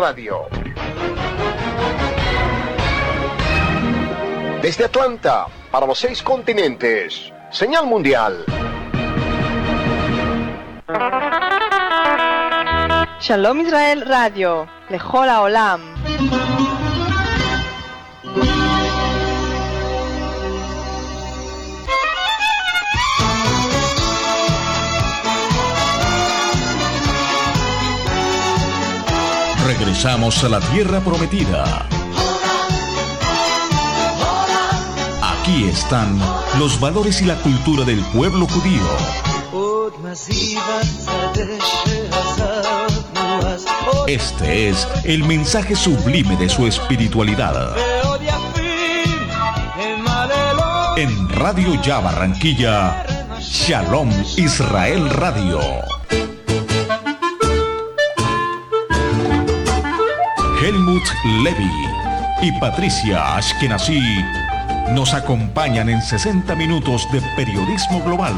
Radio. Desde Atlanta, para los seis continentes, señal mundial. Shalom Israel Radio, Lejola Olam. Regresamos a la tierra prometida. Aquí están los valores y la cultura del pueblo judío. Este es el mensaje sublime de su espiritualidad. En Radio Ya Barranquilla, Shalom Israel Radio. Helmut Levy y Patricia Ashkenazi nos acompañan en 60 minutos de periodismo global.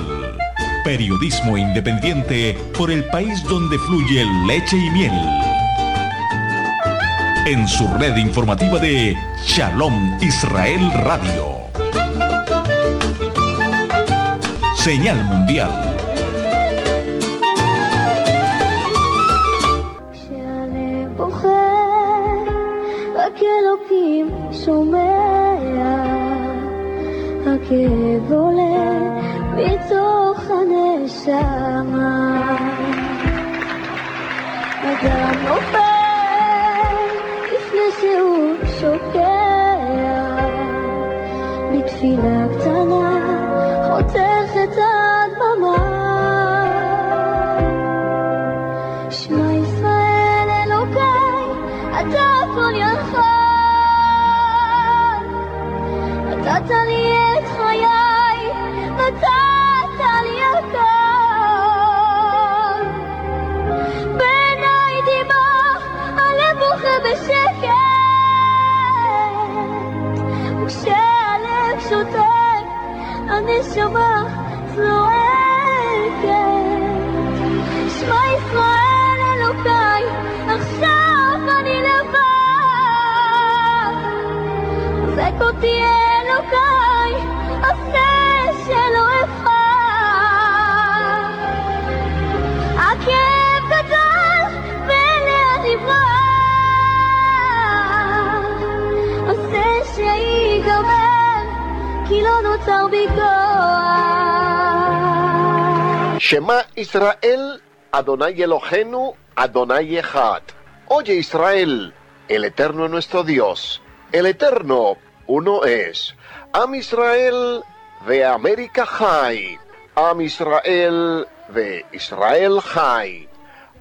Periodismo independiente por el país donde fluye leche y miel. En su red informativa de Shalom Israel Radio. Señal Mundial. cielo cai, a Shema Israel, Adonai Elohenu, Adonai Echad. Oye Israel, el Eterno nuestro Dios, el Eterno uno es. Am Israel de América High. Am Israel de Israel High.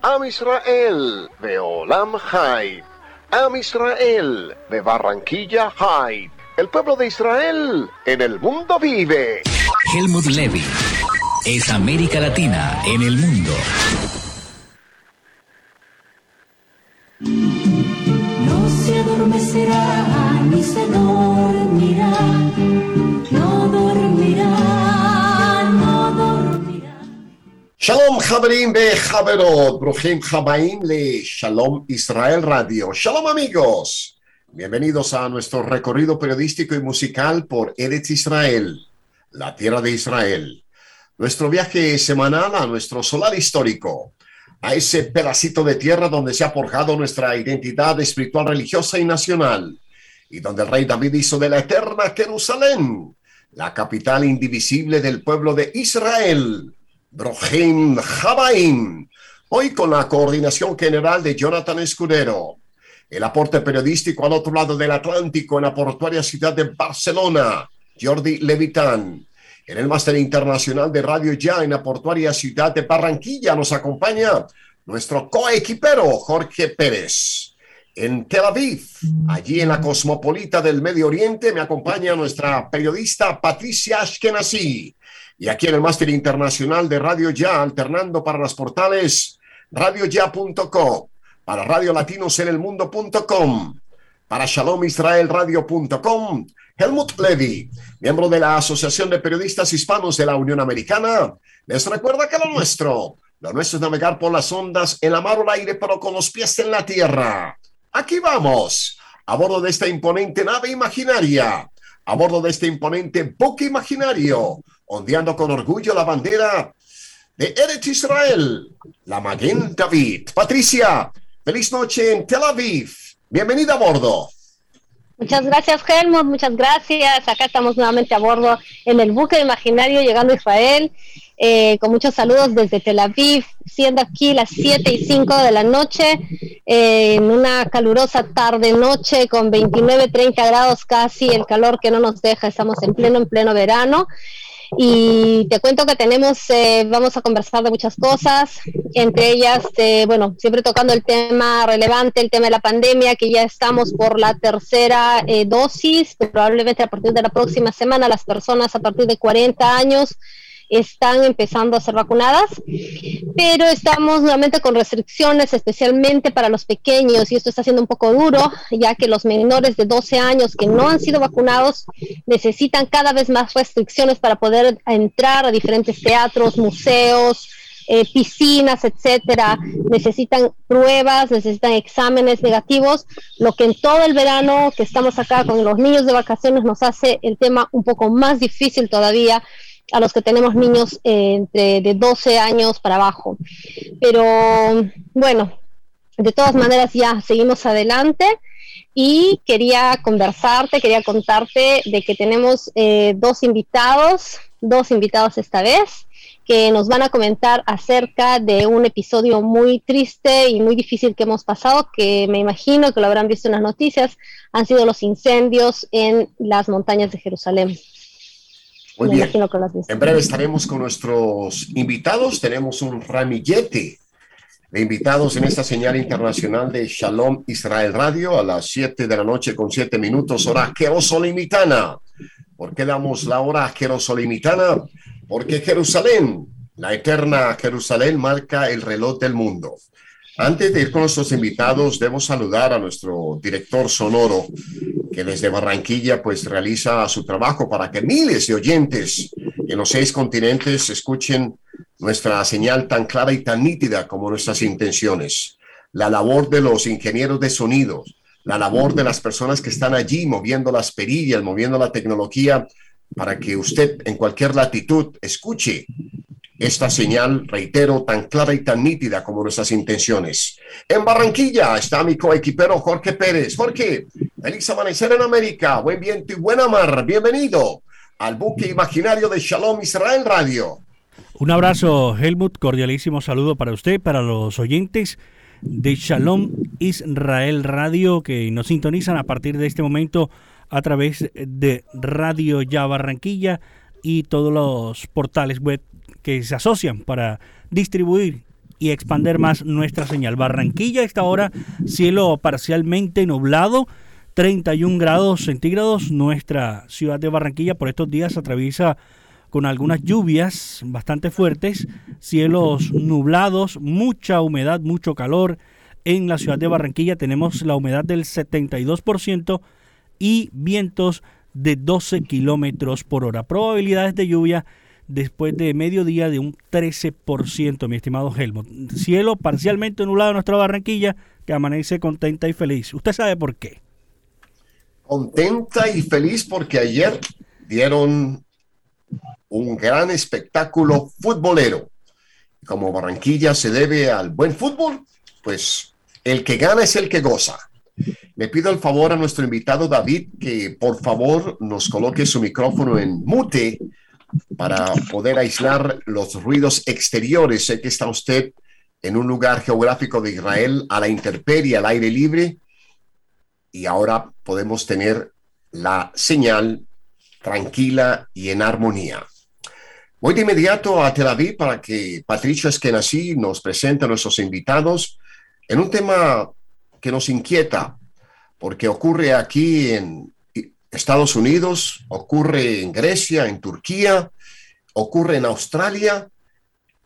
Am Israel de Olam High. Am Israel de Barranquilla High. El pueblo de Israel en el mundo vive. Helmut Levy es América Latina en el mundo se adormecerá ni se dormirá. No dormirá, no dormirá. Shalom Jaberim Be Jaberot, Brujim Jabaim Le Shalom Israel Radio. Shalom amigos. Bienvenidos a nuestro recorrido periodístico y musical por Eretz Israel, la tierra de Israel. Nuestro viaje semanal a nuestro solar histórico, a ese pedacito de tierra donde se ha forjado nuestra identidad espiritual, religiosa y nacional, y donde el rey David hizo de la eterna Jerusalén la capital indivisible del pueblo de Israel. Brojem Habaim. Hoy con la coordinación general de Jonathan Escudero. El aporte periodístico al otro lado del Atlántico en la portuaria ciudad de Barcelona, Jordi Levitán. En el máster internacional de Radio Ya en la portuaria ciudad de Barranquilla nos acompaña nuestro coequipero Jorge Pérez. En Tel Aviv, allí en la cosmopolita del Medio Oriente, me acompaña nuestra periodista Patricia Ashkenazi. Y aquí en el máster internacional de Radio Ya, alternando para los portales radioya.com, para Radio Latinos en el Mundo.com, para shalomisraelradio.com, Helmut Levy, miembro de la Asociación de Periodistas Hispanos de la Unión Americana, les recuerda que lo nuestro, lo nuestro es navegar por las ondas en la mar el aire, pero con los pies en la tierra. Aquí vamos, a bordo de esta imponente nave imaginaria, a bordo de este imponente buque imaginario, ondeando con orgullo la bandera de Eretz Israel, la Maguen David. Patricia, feliz noche en Tel Aviv. Bienvenida a bordo. Muchas gracias, Helmut. Muchas gracias. Acá estamos nuevamente a bordo en el buque imaginario llegando a Israel. Eh, con muchos saludos desde Tel Aviv, siendo aquí las 7 y 5 de la noche, eh, en una calurosa tarde-noche con 29, 30 grados casi, el calor que no nos deja, estamos en pleno, en pleno verano. Y te cuento que tenemos, eh, vamos a conversar de muchas cosas, entre ellas, eh, bueno, siempre tocando el tema relevante, el tema de la pandemia, que ya estamos por la tercera eh, dosis, probablemente a partir de la próxima semana las personas a partir de 40 años están empezando a ser vacunadas, pero estamos nuevamente con restricciones, especialmente para los pequeños, y esto está siendo un poco duro, ya que los menores de 12 años que no han sido vacunados necesitan cada vez más restricciones para poder entrar a diferentes teatros, museos, eh, piscinas, etcétera, necesitan pruebas, necesitan exámenes negativos, lo que en todo el verano que estamos acá con los niños de vacaciones nos hace el tema un poco más difícil todavía a los que tenemos niños eh, entre de 12 años para abajo. Pero bueno, de todas maneras ya seguimos adelante y quería conversarte, quería contarte de que tenemos eh, dos invitados, dos invitados esta vez, que nos van a comentar acerca de un episodio muy triste y muy difícil que hemos pasado, que me imagino que lo habrán visto en las noticias, han sido los incendios en las montañas de Jerusalén. Muy Me bien. que. En breve estaremos con nuestros invitados. Tenemos un ramillete de invitados en esta señal internacional de Shalom Israel Radio a las 7 de la noche con 7 minutos, hora jerosolimitana. ¿Por qué damos la hora jerosolimitana? Porque Jerusalén, la eterna Jerusalén, marca el reloj del mundo. Antes de ir con nuestros invitados, debo saludar a nuestro director sonoro, que desde Barranquilla pues realiza su trabajo para que miles de oyentes en los seis continentes escuchen nuestra señal tan clara y tan nítida como nuestras intenciones. La labor de los ingenieros de sonido, la labor de las personas que están allí moviendo las perillas, moviendo la tecnología para que usted en cualquier latitud escuche esta señal, reitero, tan clara y tan nítida como nuestras intenciones. En Barranquilla está mi coequipero Jorge Pérez. Jorge, feliz amanecer en América, buen viento y buena mar. Bienvenido al buque imaginario de Shalom Israel Radio. Un abrazo, Helmut, cordialísimo saludo para usted, para los oyentes de Shalom Israel Radio que nos sintonizan a partir de este momento a través de Radio Ya Barranquilla y todos los portales web que se asocian para distribuir y expander más nuestra señal. Barranquilla esta hora, cielo parcialmente nublado, 31 grados centígrados. Nuestra ciudad de Barranquilla por estos días atraviesa con algunas lluvias bastante fuertes, cielos nublados, mucha humedad, mucho calor. En la ciudad de Barranquilla tenemos la humedad del 72% y vientos de 12 kilómetros por hora. Probabilidades de lluvia después de mediodía de un 13%, mi estimado Helmut. Cielo parcialmente nublado en nuestra Barranquilla, que amanece contenta y feliz. ¿Usted sabe por qué? Contenta y feliz porque ayer dieron un gran espectáculo futbolero. Como Barranquilla se debe al buen fútbol, pues el que gana es el que goza. Le pido el favor a nuestro invitado David que por favor nos coloque su micrófono en mute para poder aislar los ruidos exteriores. Sé que está usted en un lugar geográfico de Israel a la intemperie, al aire libre, y ahora podemos tener la señal tranquila y en armonía. Voy de inmediato a Tel Aviv para que Patricio Eskenazi nos presente a nuestros invitados en un tema que nos inquieta, porque ocurre aquí en Estados Unidos, ocurre en Grecia, en Turquía, ocurre en Australia,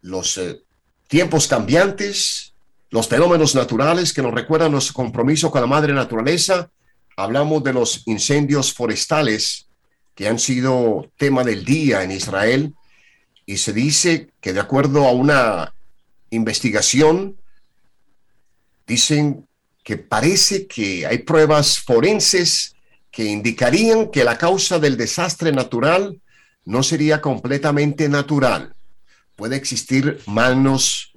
los eh, tiempos cambiantes, los fenómenos naturales que nos recuerdan nuestro compromiso con la madre naturaleza. Hablamos de los incendios forestales que han sido tema del día en Israel y se dice que de acuerdo a una investigación, dicen que parece que hay pruebas forenses que indicarían que la causa del desastre natural no sería completamente natural. Puede existir manos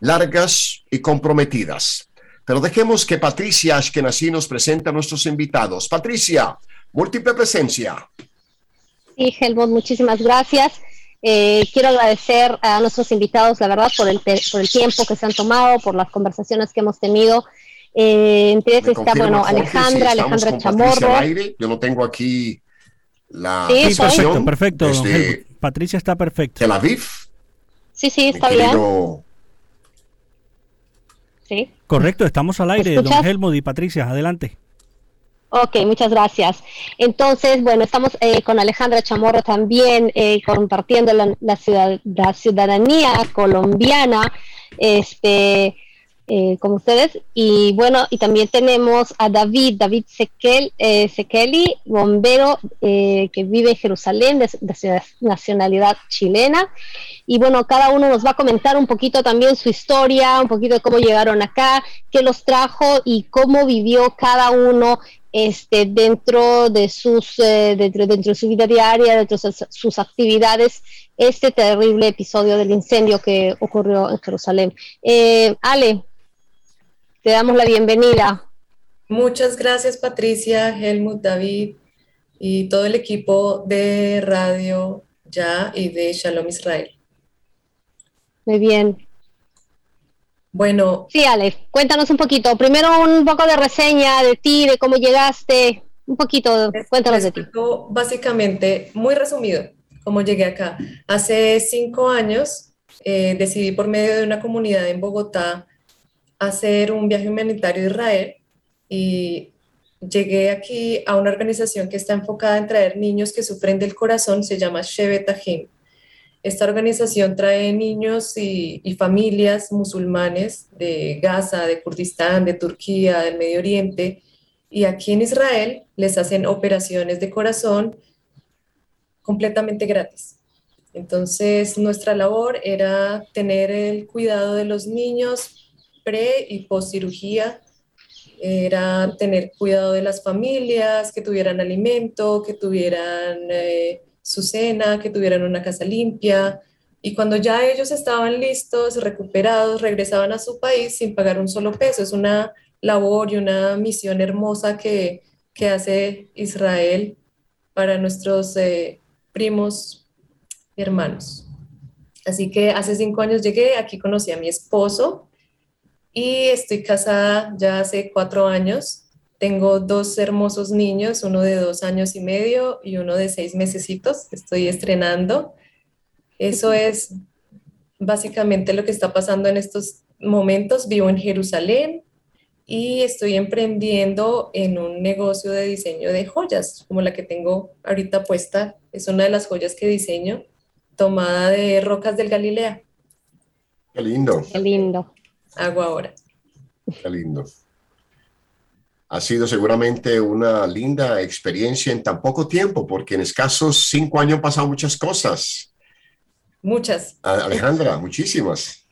largas y comprometidas. Pero dejemos que Patricia Ashkenazi nos presente a nuestros invitados. Patricia, múltiple presencia. Sí, Helmut, muchísimas gracias. Eh, quiero agradecer a nuestros invitados, la verdad, por el, por el tiempo que se han tomado, por las conversaciones que hemos tenido. Eh, Me está, bueno, Jorge, Alejandra, Alejandra Chamorro. aire. Yo no tengo aquí la Sí, perfecto, perfecto. Helmut. Patricia está perfecto. Tel Aviv. Sí, sí, mi está bien. querido Sí. Correcto, estamos al aire, don? Helmut y Patricia, adelante. Ok, muchas gracias. Entonces, bueno, estamos eh, con Alejandra Chamorro también eh, compartiendo la, la ciudad- la ciudadanía colombiana, este, eh, con ustedes. Y bueno, y también tenemos a David, David Sekel, eh, Sekeli, bombero eh, que vive en Jerusalén, de, de nacionalidad chilena. Y bueno, cada uno nos va a comentar un poquito también su historia, un poquito de cómo llegaron acá, qué los trajo y cómo vivió cada uno este, dentro de sus eh, dentro, dentro de su vida diaria, dentro de sus, sus actividades, este terrible episodio del incendio que ocurrió en Jerusalén. Eh, Ale, te damos la bienvenida. Muchas gracias Patricia, Helmut, David y todo el equipo de Radio Ya y de Shalom Israel. Muy bien. Bueno, Sí, Ale, cuéntanos un poquito. Primero un poco de reseña de ti, de cómo llegaste. Un poquito, cuéntanos de ti. básicamente, muy resumido, cómo llegué acá. Hace cinco años eh, decidí por medio de una comunidad en Bogotá hacer un viaje humanitario a Israel y llegué aquí a una organización que está enfocada en traer niños que sufren del corazón, se llama Shevet Ahim. Esta organización trae niños y, y familias musulmanes de Gaza, de Kurdistán, de Turquía, del Medio Oriente, y aquí en Israel les hacen operaciones de corazón completamente gratis. Entonces, nuestra labor era tener el cuidado de los niños y post cirugía, era tener cuidado de las familias, que tuvieran alimento, que tuvieran eh, su cena, que tuvieran una casa limpia. Y cuando ya ellos estaban listos, recuperados, regresaban a su país sin pagar un solo peso. Es una labor y una misión hermosa que, que hace Israel para nuestros eh, primos y hermanos. Así que hace cinco años llegué, aquí conocí a mi esposo y estoy casada ya hace cuatro años. Tengo dos hermosos niños, uno de dos años y medio y uno de seis mesecitos. Estoy estrenando. Eso es básicamente lo que está pasando en estos momentos. Vivo en Jerusalén y estoy emprendiendo en un negocio de diseño de joyas, como la que tengo ahorita puesta. Es una de las joyas que diseño, tomada de rocas del Galilea. Qué lindo, Qué lindo. Hago ahora. qué lindo. Ha sido seguramente una linda experiencia en tan poco tiempo, porque en escasos cinco años han pasado muchas cosas. Muchas. Alejandra, muchísimas.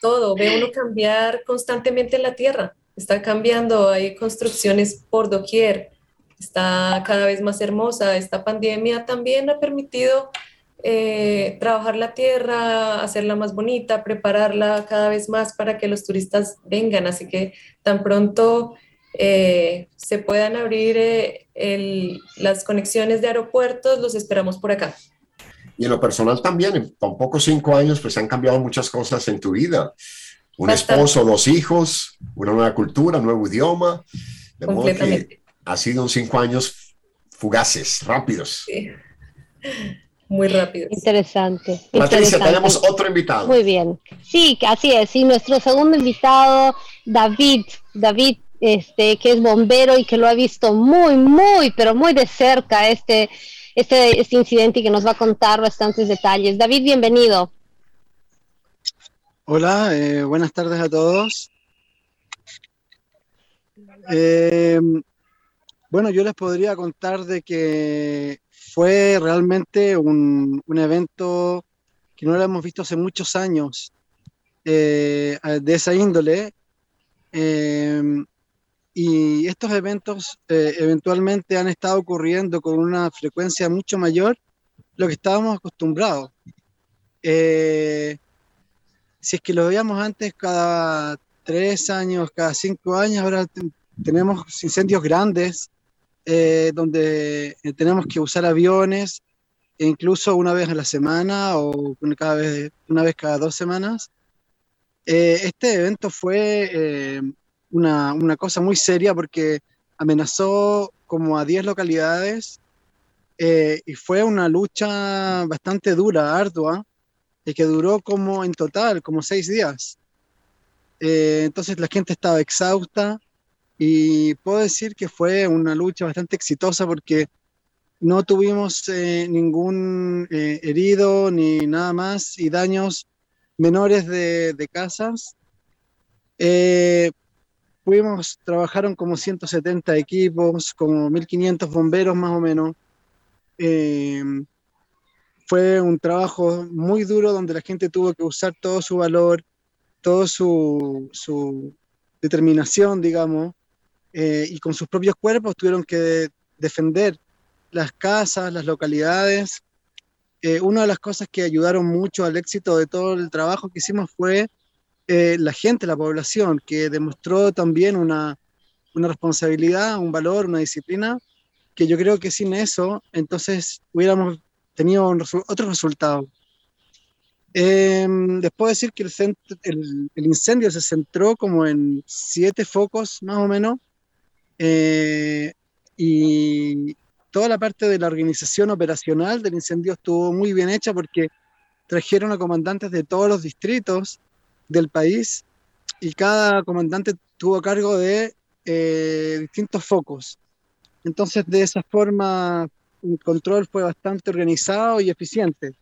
todo, ve uno cambiar constantemente la tierra, está cambiando, hay construcciones por doquier, está cada vez más hermosa, esta pandemia también ha permitido eh, trabajar la tierra, hacerla más bonita, prepararla cada vez más para que los turistas vengan, así que tan pronto eh, se puedan abrir eh, el- las conexiones de aeropuertos, los esperamos por acá. Y en lo personal también, en tan pocos cinco años, pues han cambiado muchas cosas en tu vida. Un Bastante. esposo, dos hijos, una nueva cultura, nuevo idioma. De modo que ha sido un cinco años fugaces, rápidos. Sí. Muy rápido. Interesante. Patricia, interesante. tenemos otro invitado. Muy bien. Sí, así es. Y nuestro segundo invitado, David, David, este, que es bombero y que lo ha visto muy, muy, pero muy de cerca este, este, este incidente y que nos va a contar bastantes detalles. David, bienvenido. Hola, eh, buenas tardes a todos. Eh, bueno, yo les podría contar de que fue realmente un, un evento que no lo hemos visto hace muchos años eh, de esa índole Eh, y estos eventos eh, eventualmente han estado ocurriendo con una frecuencia mucho mayor lo que estábamos acostumbrados. Eh, si es que lo veíamos antes cada tres años, cada cinco años, ahora te- tenemos incendios grandes eh, donde eh, tenemos que usar aviones, e incluso una vez a la semana o cada vez, una vez cada dos semanas. Eh, este evento fue una, una cosa muy seria porque amenazó como a 10 localidades y fue una lucha bastante dura, ardua, y que duró como en total, como seis días. Entonces la gente estaba exhausta y puedo decir que fue una lucha bastante exitosa porque no tuvimos eh, ningún eh, herido ni nada más y daños menores de, casas. Eh, trabajaron como 170 equipos, como 1500 bomberos más o menos. Eh, fue un trabajo muy duro donde la gente tuvo que usar todo su valor, toda su, su determinación, digamos, eh, y con sus propios cuerpos tuvieron que defender las casas, las localidades. Eh, una de las cosas que ayudaron mucho al éxito de todo el trabajo que hicimos fue eh, la gente, la población, que demostró también una, una responsabilidad, un valor, una disciplina, que yo creo que sin eso, entonces hubiéramos tenido resu- otro resultado. Eh, les puedo decir que el, el- el incendio se centró como en siete focos más o menos eh, y toda la parte de la organización operacional del incendio estuvo muy bien hecha porque trajeron a comandantes de todos los distritos del país y cada comandante tuvo cargo de eh, distintos focos. Entonces, de esa forma, el control fue bastante organizado y eficiente.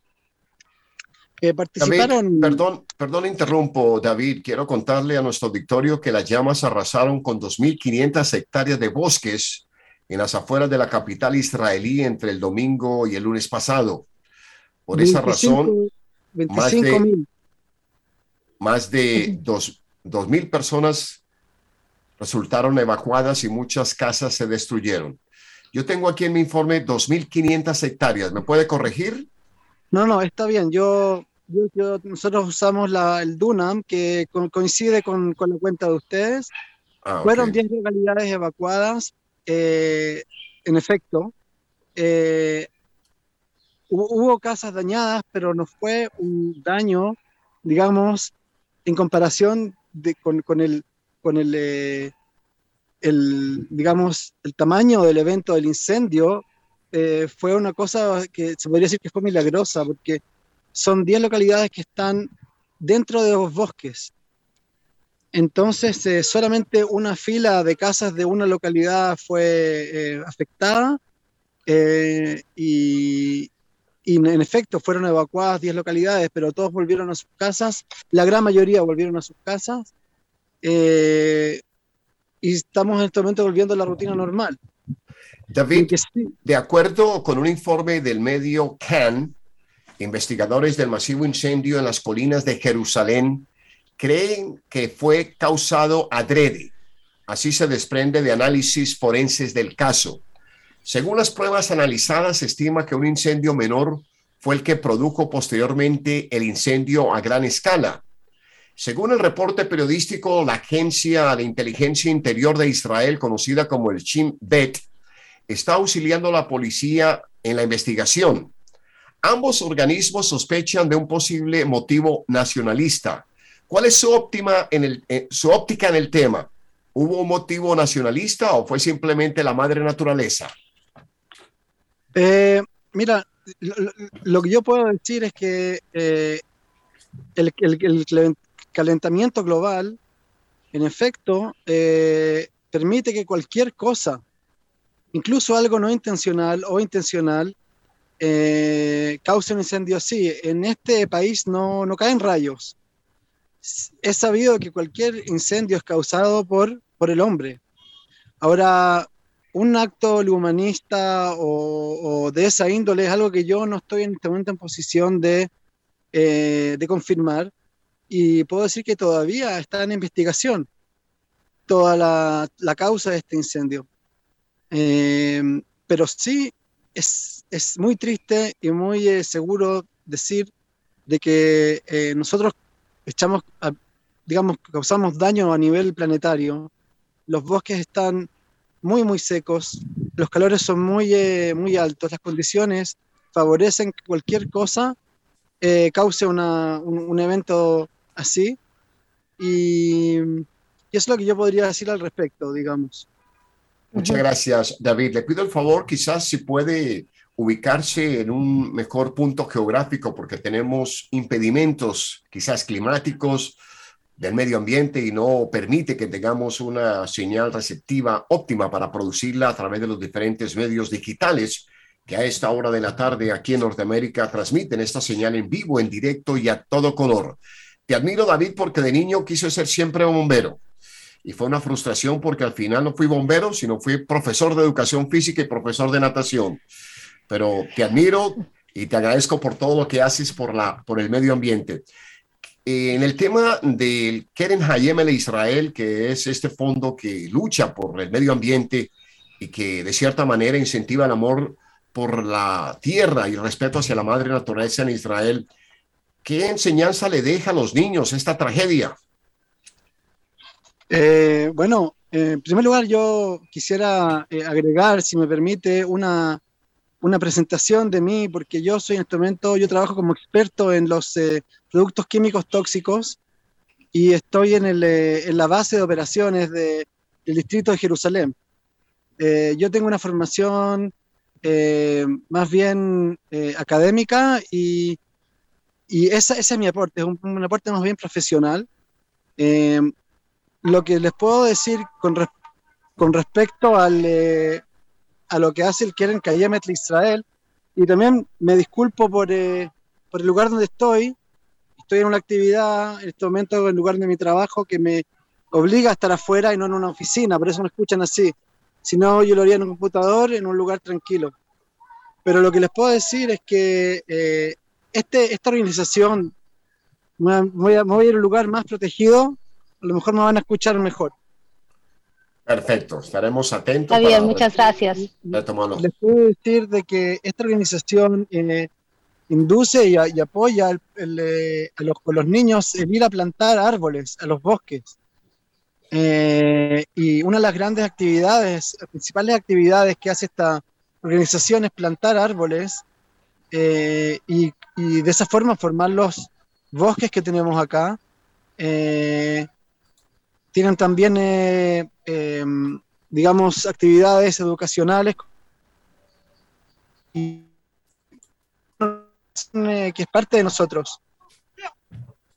David, participaron. perdón, perdón, interrumpo, David. Quiero contarle a nuestro auditorio que las llamas arrasaron con 2.500 hectáreas de bosques en las afueras de la capital israelí entre el domingo y el lunes pasado. Por esa 25 razón, más de- 25.000. más de dos, 2.000 personas resultaron evacuadas y muchas casas se destruyeron. Yo tengo aquí en mi informe 2.500 hectáreas. ¿Me puede corregir? No, no, está bien. Yo, yo- yo- nosotros usamos la, el Dunam, que co- coincide con, con la cuenta de ustedes. Ah, ok. Fueron 10 localidades evacuadas, eh, en efecto. Eh, hu- hubo casas dañadas, pero no fue un daño, digamos, en comparación de, con, con el, con el, eh, el, digamos, el tamaño del evento del incendio, eh, fue una cosa que se podría decir que fue milagrosa, porque son 10 localidades que están dentro de los bosques. Entonces, eh, solamente una fila de casas de una localidad fue eh, afectada eh, y, y en efecto fueron evacuadas 10 localidades, pero todos volvieron a sus casas, la gran mayoría volvieron a sus casas y estamos en este momento volviendo a la rutina normal. David, sí, de acuerdo con un informe del medio CAN, investigadores del masivo incendio en las colinas de Jerusalén creen que fue causado adrede. Así se desprende de análisis forenses del caso. Según las pruebas analizadas, se estima que un incendio menor fue el que produjo posteriormente el incendio a gran escala. Según el reporte periodístico, la Agencia de Inteligencia Interior de Israel, conocida como el Shin Bet, está auxiliando a la policía en la investigación. Ambos organismos sospechan de un posible motivo nacionalista. ¿Cuál es su, óptima en el, eh, su óptica en el tema? ¿Hubo un motivo nacionalista o fue simplemente la madre naturaleza? Eh, mira, lo, que yo puedo decir es que eh, el, el- el calen- calentamiento global, en efecto, permite que cualquier cosa, incluso algo no intencional o intencional, eh, cause un incendio así. En este país no, no caen rayos. Es sabido que cualquier incendio es causado por, por el hombre. Ahora, un acto humanista o, o de esa índole es algo que yo no estoy en este momento en posición de, eh, de confirmar y puedo decir que todavía está en investigación. toda la, la causa de este incendio. Eh, pero sí es, es, muy triste y muy eh, seguro decir de que eh, nosotros echamos, digamos, causamos daño a nivel planetario. Los bosques están muy, muy secos, los calores son muy, eh, muy altos, las condiciones favorecen que cualquier cosa cause una, un, evento así. Y es lo que yo podría decir al respecto, digamos. Muchas gracias, David. Le pido el favor, quizás si puede ubicarse en un mejor punto geográfico, porque tenemos impedimentos, quizás climáticos, del medio ambiente y no permite que tengamos una señal receptiva óptima para producirla a través de los diferentes medios digitales que a esta hora de la tarde aquí en Norteamérica transmiten esta señal en vivo, en directo y a todo color. Te admiro, David, porque de niño quise ser siempre un bombero. Y fue una frustración porque al final no fui bombero, sino fui profesor de educación física y profesor de natación. Pero te admiro y te agradezco por todo lo que haces por, la, por el medio ambiente. En el tema del Keren Hayem el Israel, que es este fondo que lucha por el medio ambiente y que de cierta manera incentiva el amor por la tierra y el respeto hacia la madre naturaleza en Israel, ¿qué enseñanza le deja a los niños esta tragedia? Eh, bueno, en primer lugar yo quisiera eh, agregar, si me permite, una, una presentación de mí, porque yo soy en este momento, yo trabajo como experto en los eh, productos químicos tóxicos y estoy en, el, eh, en la base de operaciones de, del Distrito de Jerusalén. Eh, yo tengo una formación eh, más bien eh, académica y, y esa, ese es mi aporte, es un, un aporte más bien profesional. Lo que les puedo decir con, con respecto al a lo que hace el Keren Kayemet Israel. Y también me disculpo por, eh, por, el lugar donde estoy. Estoy en una actividad en este momento en lugar de mi trabajo que me obliga a estar afuera y no en una oficina, por eso me escuchan así. Si no, yo lo haría en un computador, en un lugar tranquilo. Pero lo que les puedo decir es que eh, este, esta organización, me voy, a, me voy a ir a un lugar más protegido, a lo mejor me van a escuchar mejor. Perfecto, estaremos atentos. Está bien, muchas gracias. Les puedo decir de que esta organización eh, induce y, y apoya el, el, eh, a, los, a, los, niños el ir a plantar árboles, a los bosques. Eh, y una de las grandes actividades, las principales actividades que hace esta organización es plantar árboles eh, y, y, de esa forma formar los bosques que tenemos acá. Tienen también, eh, eh, digamos, actividades educacionales y, eh, que es parte de nosotros.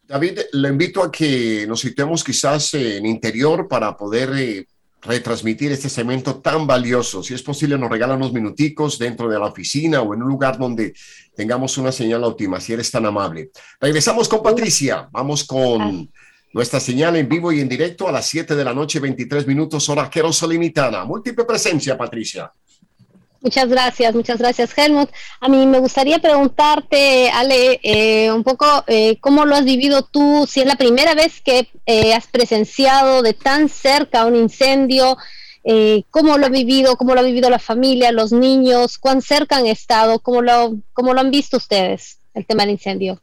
David, le invito a que nos situemos quizás en interior para poder eh, retransmitir este segmento tan valioso. Si es posible, nos regala unos minuticos dentro de la oficina o en un lugar donde tengamos una señal óptima, si eres tan amable. Regresamos con Patricia. Vamos con nuestra señal en vivo y en directo a las 7 de la noche, 23 minutos, hora limitada. Múltiple presencia, Patricia. Muchas gracias, muchas gracias, Helmut. A mí me gustaría preguntarte, Ale, eh, un poco eh, cómo lo has vivido tú, si es la primera vez que eh, has presenciado de tan cerca un incendio, eh, cómo lo ha vivido, cómo lo ha vivido la familia, los niños, cuán cerca han estado, cómo lo, cómo lo han visto ustedes, el tema del incendio.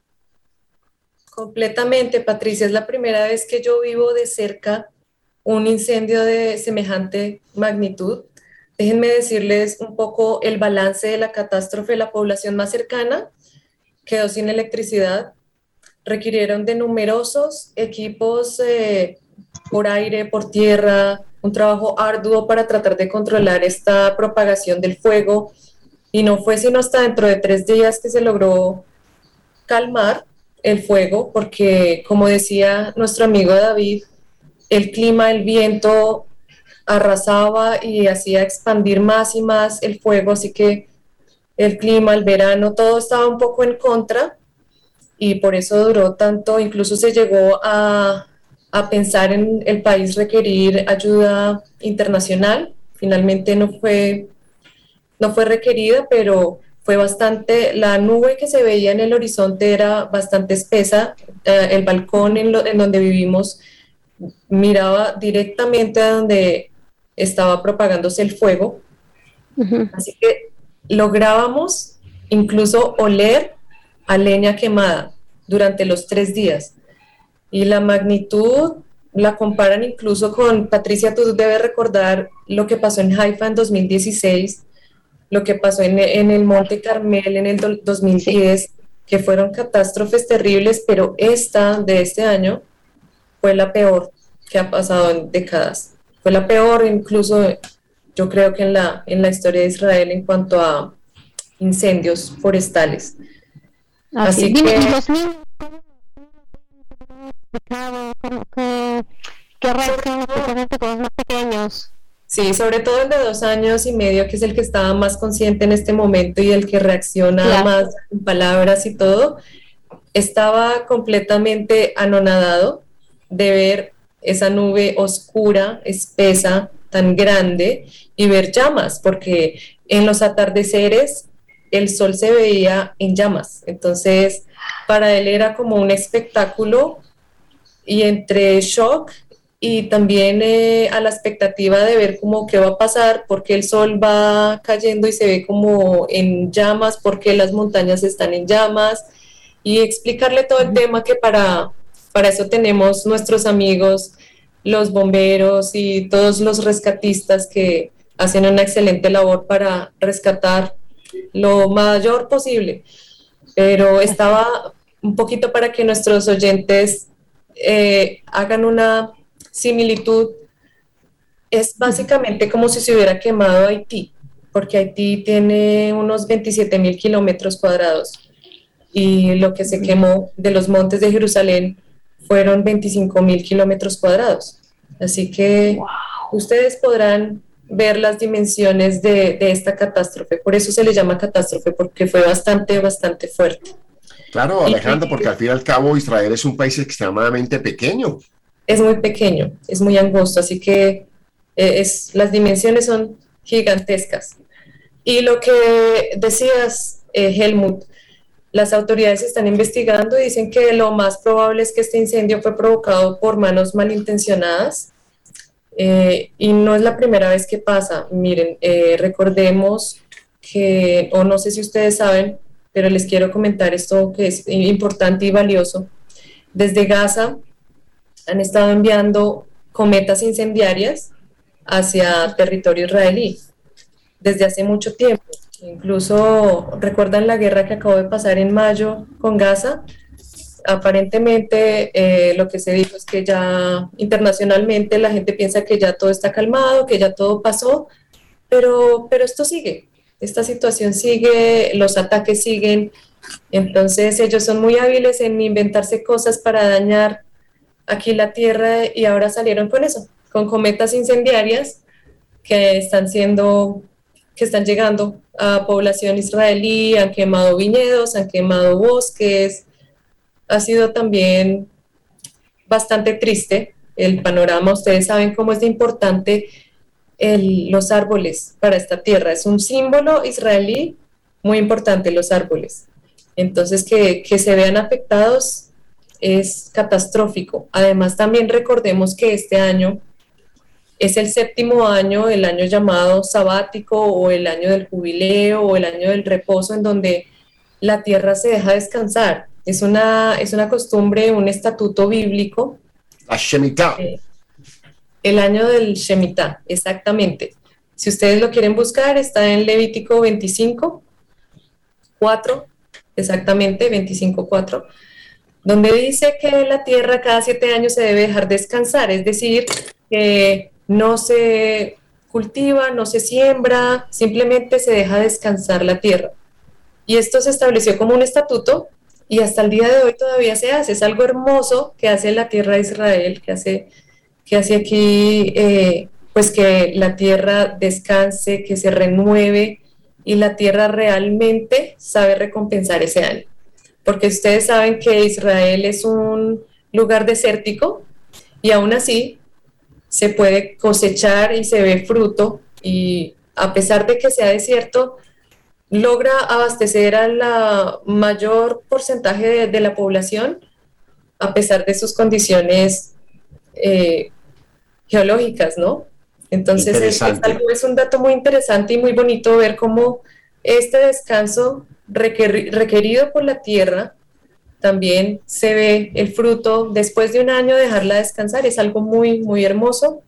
Completamente, Patricia, es la primera vez que yo vivo de cerca un incendio de semejante magnitud. Déjenme decirles un poco el balance de la catástrofe. La población más cercana quedó sin electricidad, requirieron de numerosos equipos eh, por aire, por tierra, un trabajo arduo para tratar de controlar esta propagación del fuego. Y no fue sino hasta dentro de tres días que se logró calmar el fuego, porque como decía nuestro amigo David, el clima, el viento arrasaba y hacía expandir más y más el fuego, así que el clima, el verano, todo estaba un poco en contra y por eso duró tanto, incluso se llegó a, a pensar en el país requerir ayuda internacional, finalmente no fue, no fue requerida, pero fue bastante, la nube que se veía en el horizonte era bastante espesa, eh, el balcón en, lo, en, donde vivimos miraba directamente a donde estaba propagándose el fuego. Así que lográbamos incluso oler a leña quemada durante los tres días. Y la magnitud la comparan incluso con, Patricia, tú debes recordar lo que pasó en Haifa en 2016, lo que pasó en, en el Monte Carmel en el do- 2010, que fueron catástrofes terribles, pero esta de este año fue la peor que ha pasado en décadas. Fue la peor incluso, yo creo que en la, en la historia de Israel en cuanto a incendios forestales. Así, que- ¿y los niños? ¿Cómo- cómo- qué- ¿Qué reacción especialmente con los más pequeños? Sí, sobre todo el de dos años y medio, que es el que estaba más consciente en este momento y el que reacciona Claro. más con palabras y todo, estaba completamente anonadado de ver esa nube oscura, espesa, tan grande y ver llamas, porque en los atardeceres el sol se veía en llamas. Entonces, para él era como un espectáculo y entre shock y también eh, a la expectativa de ver cómo qué va a pasar, porque el sol va cayendo y se ve como en llamas, porque las montañas están en llamas, y explicarle todo el tema que para, para eso tenemos nuestros amigos, los bomberos y todos los rescatistas que hacen una excelente labor para rescatar lo mayor posible. Pero estaba un poquito para que nuestros oyentes eh, hagan una similitud. Es básicamente como si se hubiera quemado Haití, porque Haití tiene unos 27 mil kilómetros cuadrados y lo que se quemó de los montes de Jerusalén fueron 25 mil kilómetros cuadrados. Así que ustedes podrán ver las dimensiones de, de esta catástrofe. Por eso se le llama catástrofe, porque fue bastante, bastante fuerte. Claro, Alejandra, porque al fin y al cabo Israel es un país extremadamente pequeño. Es muy pequeño, es muy angosto, así que eh, es, las dimensiones son gigantescas. Y lo que decías, eh, Helmut, las autoridades están investigando y dicen que lo más probable es que este incendio fue provocado por manos malintencionadas. Eh, y no es la primera vez que pasa. Miren, eh, recordemos que, o no sé si ustedes saben, pero les quiero comentar esto que es importante y valioso. Desde Gaza han estado enviando cometas incendiarias hacia territorio israelí desde hace mucho tiempo. Incluso recuerdan la guerra que acabó de pasar en mayo con Gaza. Aparentemente eh, lo que se dijo es que ya internacionalmente la gente piensa que ya todo está calmado, que ya todo pasó, pero, pero esto sigue, esta situación sigue, los ataques siguen, entonces ellos son muy hábiles en inventarse cosas para dañar aquí la Tierra y ahora salieron con eso, con cometas incendiarias que están siendo, que están llegando a población israelí, han quemado viñedos, han quemado bosques, ha sido también bastante triste el panorama. Ustedes saben cómo es de importante el- los árboles para esta tierra. Es un símbolo israelí muy importante, los árboles. Entonces, que, que se vean afectados es catastrófico. Además, también recordemos que este año es el séptimo año, el año llamado sabático o el año del jubileo o el año del reposo, en donde la tierra se deja descansar. Es una, es una costumbre, un estatuto bíblico. La Shemitah. Eh, el año del Shemitah, exactamente. Si ustedes lo quieren buscar, está en Levítico 25, 4, exactamente, 25, 4, donde dice que la tierra cada siete años se debe dejar descansar, es decir, que no se cultiva, no se siembra, simplemente se deja descansar la tierra. Y esto se estableció como un estatuto y hasta el día de hoy todavía se hace. Es algo hermoso que hace la tierra de Israel, que hace, que hace aquí, eh, pues que la tierra descanse, que se renueve y la tierra realmente sabe recompensar ese año. Porque ustedes saben que Israel es un lugar desértico y aún así se puede cosechar y se ve fruto y a pesar de que sea desierto, logra abastecer a la mayor porcentaje de, de la población eh, requerido por la Tierra también se ve el fruto después de un año dejarla descansar. Es algo muy, muy hermoso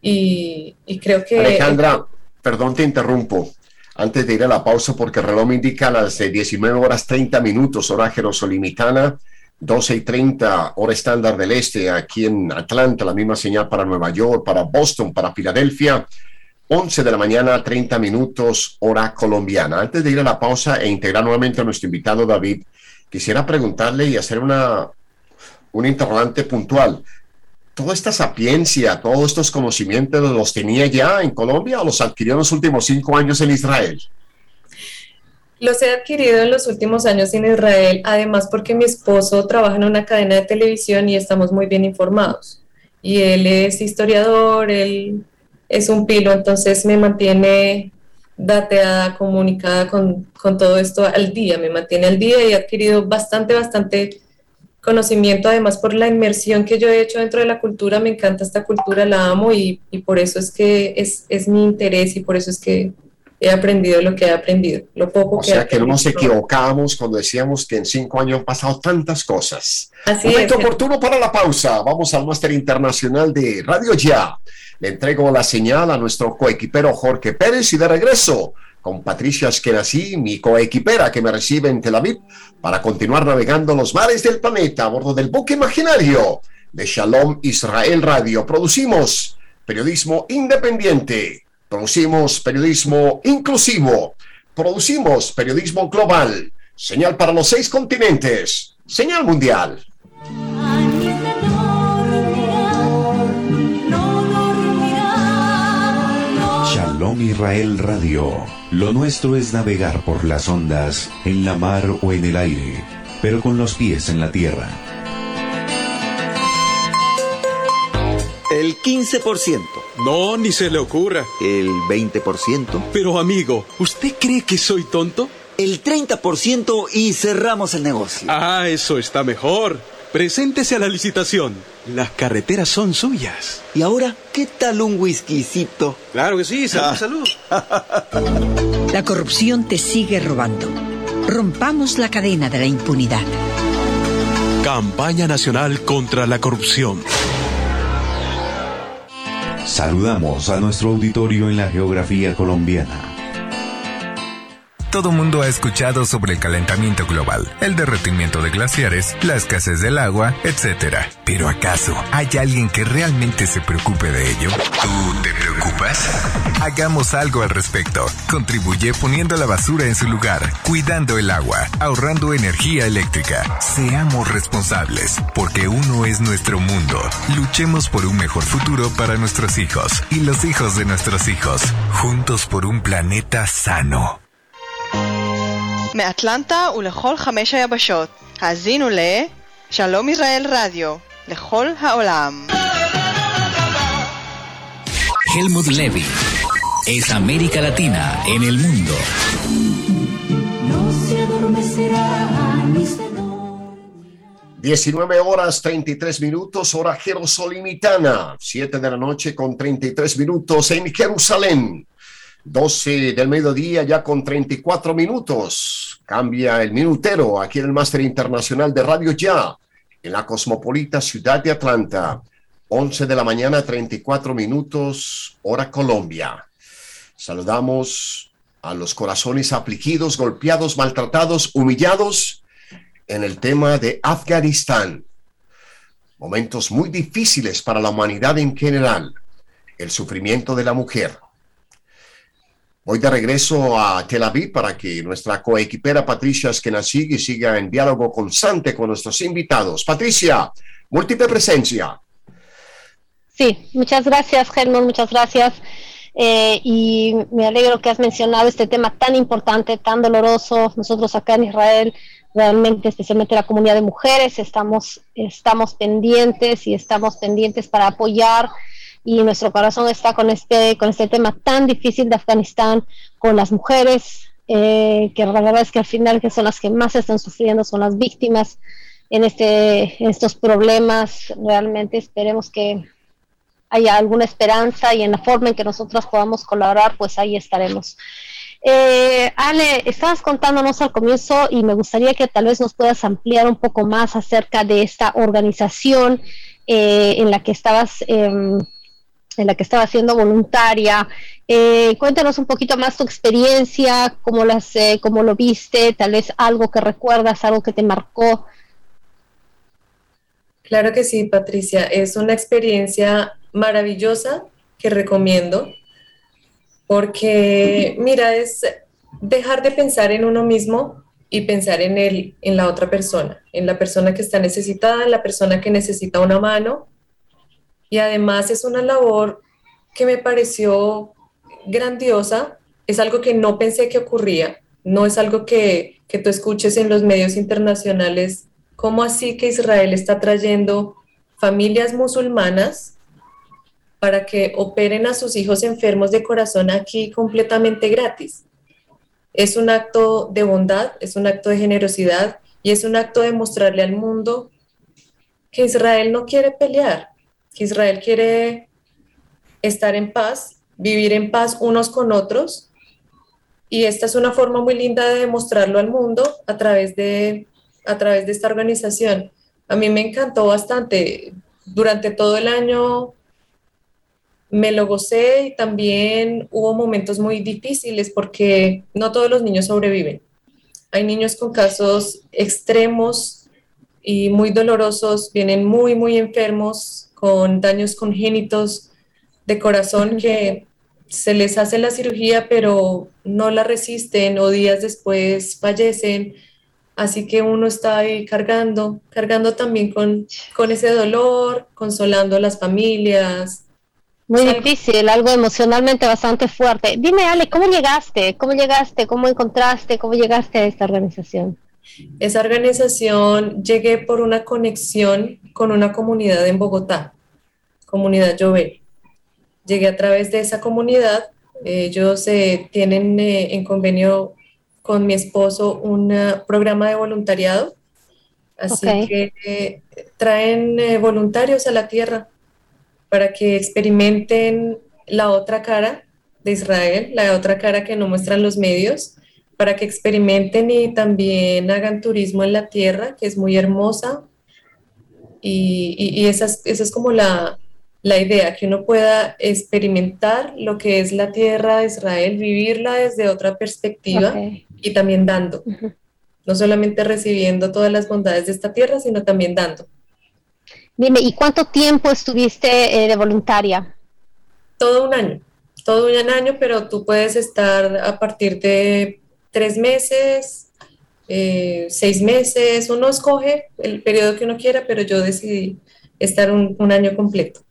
y, y creo que... Alejandra, perdón, te interrumpo. Antes de ir a la pausa, porque el reloj me indica las eh, 19 horas 30 minutos, hora jerosolimitana, 12 y 30, hora estándar del este, aquí en Atlanta, la misma señal para Nueva York, para Boston, para Filadelfia, 11 de la mañana, 30 minutos, hora colombiana. Antes de ir a la pausa e integrar nuevamente a nuestro invitado David, quisiera preguntarle y hacer una, un interrogante puntual. ¿Toda esta sapiencia, todos estos conocimientos los tenía ya en Colombia o los adquirió en los últimos cinco años en Israel? Los he adquirido en los últimos años en Israel, además porque mi esposo trabaja en una cadena de televisión y estamos muy bien informados. Y él es historiador, él es un pilo, entonces me mantiene dateada, comunicada con, con todo esto al día, me mantiene al día y he adquirido bastante, bastante conocimiento, además por la inmersión que yo he hecho dentro de la cultura, me encanta esta cultura, la amo y, y por eso es que es, es mi interés y por eso es que he aprendido lo que he aprendido, lo poco O que he sea que no nos equivocamos cuando decíamos que en cinco años han pasado tantas cosas. Así Momento es. oportuno para la pausa. Vamos al máster internacional de Radio Ya. Le entrego la señal a nuestro coequipero Jorge Pérez y de regreso con Patricia Esquenazi, mi coequipera que me recibe en Tel Aviv, para continuar navegando los mares del planeta a bordo del buque imaginario de Shalom Israel Radio. Producimos periodismo independiente, producimos periodismo inclusivo, producimos periodismo global, señal para los seis continentes, señal mundial. Shalom Israel Radio. Lo nuestro es navegar por las ondas, en la mar o en el aire, pero con los pies en la tierra. El 15%. No, ni se le ocurra. El 20%. Pero amigo, ¿usted cree que soy tonto? El 30% y cerramos el negocio. Ah, eso está mejor. Preséntese a la licitación. Las carreteras son suyas. ¿Y ahora qué tal un whiskycito? Claro que sí, salud, Ah. salud. La corrupción te sigue robando. Rompamos la cadena de la impunidad. Campaña Nacional contra la Corrupción. Saludamos a nuestro auditorio en la geografía colombiana. Todo mundo ha escuchado sobre el calentamiento global, el derretimiento de glaciares, la escasez del agua, etc. Pero ¿acaso hay alguien que realmente se preocupe de ello? ¿Tú te preocupas? Hagamos algo al respecto. Contribuye poniendo la basura en su lugar, cuidando el agua, ahorrando energía eléctrica. Seamos responsables, porque uno es nuestro mundo. Luchemos por un mejor futuro para nuestros hijos y los hijos de nuestros hijos. Juntos por un planeta sano. מאטלנטה ולכל חמש היבשות. האזינו ל-שלום ישראל רדיו, לכל העולם. Helmut Levy es América Latina en el mundo. No se adormecerá ni se 19 horas 33 minutos, hora jerosolimitana, 7 de la noche con 33 minutos en Jerusalén. 12 del mediodía ya con 34 minutos. Cambia el minutero aquí en el Máster Internacional de Radio Ya, en la cosmopolita ciudad de Atlanta. 11 de la mañana, 34 minutos, hora Colombia. Saludamos a los corazones afligidos, golpeados, maltratados, humillados en el tema de Afganistán. Momentos muy difíciles para la humanidad en general. El sufrimiento de la mujer. Voy de regreso a Tel Aviv para que nuestra coequipera Patricia Eskenazi siga en diálogo constante con nuestros invitados. Patricia, múltiple presencia. Sí, muchas gracias, Germán, muchas gracias. Eh, y me alegro que has mencionado este tema tan importante, tan doloroso. Nosotros acá en Israel, realmente, especialmente la comunidad de mujeres, estamos, estamos pendientes y estamos pendientes para apoyar y nuestro corazón está con este, con este tema tan difícil de Afganistán, con las mujeres, eh, que la verdad es que al final que son las que más están sufriendo, son las víctimas en, este, estos problemas. Realmente esperemos que haya alguna esperanza y en la forma en que nosotros podamos colaborar, pues ahí estaremos. Eh, Ale, estabas contándonos al comienzo y me gustaría que tal vez nos puedas ampliar un poco más acerca de esta organización eh, en la que estabas em, en la que estaba siendo voluntaria. Eh, cuéntanos un poquito más tu experiencia, cómo, las, cómo lo viste, tal vez algo que recuerdas, algo que te marcó. Claro que sí, Patricia. Es una experiencia maravillosa que recomiendo porque, mira, es dejar de pensar en uno mismo y pensar en, el, en la otra persona, en la persona que está necesitada, en la persona que necesita una mano. Y además es una labor que me pareció grandiosa, es algo que no pensé que ocurría, no es algo que, que tú escuches en los medios internacionales, ¿cómo así que Israel está trayendo familias musulmanas para que operen a sus hijos enfermos de corazón aquí completamente gratis. Es un acto de bondad, es un acto de generosidad y es un acto de mostrarle al mundo que Israel no quiere pelear, que Israel quiere estar en paz, vivir en paz unos con otros. Y esta es una forma muy linda de demostrarlo al mundo a través de, a través de esta organización. A mí me encantó bastante. Durante todo el año me lo gocé y también hubo momentos muy difíciles porque no todos los niños sobreviven. Hay niños con casos extremos y muy dolorosos, vienen muy, muy enfermos con daños congénitos de corazón que se les hace la cirugía pero no la resisten o días después fallecen. Así que uno está ahí cargando, cargando también con, con ese dolor, consolando a las familias, muy difícil, algo emocionalmente bastante fuerte. Dime, Ale, ¿cómo llegaste? ¿Cómo llegaste? ¿Cómo encontraste? ¿Cómo llegaste a esta organización? Esa organización llegué por una conexión con una comunidad en Bogotá, comunidad Llover. Llegué a través de esa comunidad. Ellos eh, tienen eh, en convenio con mi esposo un eh, programa de voluntariado. Así que traen voluntarios a la tierra para que experimenten la otra cara de Israel, la otra cara que no muestran los medios, para que experimenten y también hagan turismo en la tierra, que es muy hermosa. Y, esa, es, como la, idea, que uno pueda experimentar lo que es la tierra de Israel, vivirla desde otra perspectiva y también dando. No solamente recibiendo todas las bondades de esta tierra, sino también dando. Dime, ¿y cuánto tiempo estuviste eh, de voluntaria? Todo un año, todo un año, pero tú puedes estar a partir de tres meses, eh, seis meses, uno escoge el periodo que uno quiera, pero yo decidí estar un, un año completo.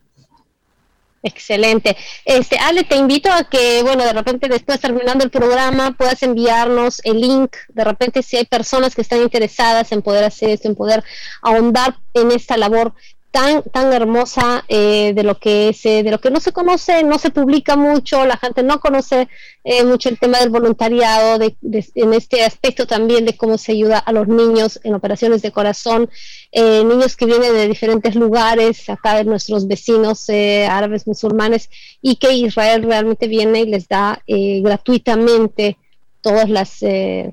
Excelente. Este, Ale, te invito a que, bueno, de repente después terminando el programa puedas enviarnos el link, de repente si hay personas que están interesadas en poder hacer esto, en poder ahondar en esta labor tan, tan hermosa eh, de lo que es, eh, de lo que no se conoce, no se publica mucho, la gente no conoce eh, mucho el tema del voluntariado, en este aspecto también de cómo se ayuda a los niños en operaciones de corazón, niños que vienen de diferentes lugares, acá de nuestros vecinos árabes musulmanes, y que Israel realmente viene y les da gratuitamente todas las,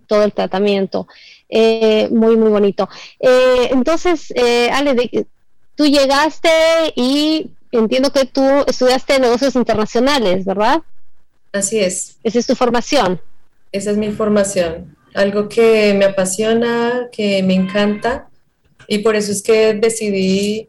todo el tratamiento. muy, muy bonito. entonces, Ale, de, tú llegaste y entiendo que tú estudiaste negocios internacionales, ¿verdad? Así es. Esa es tu formación. Esa es mi formación. Algo que me apasiona, que me encanta y por eso es que decidí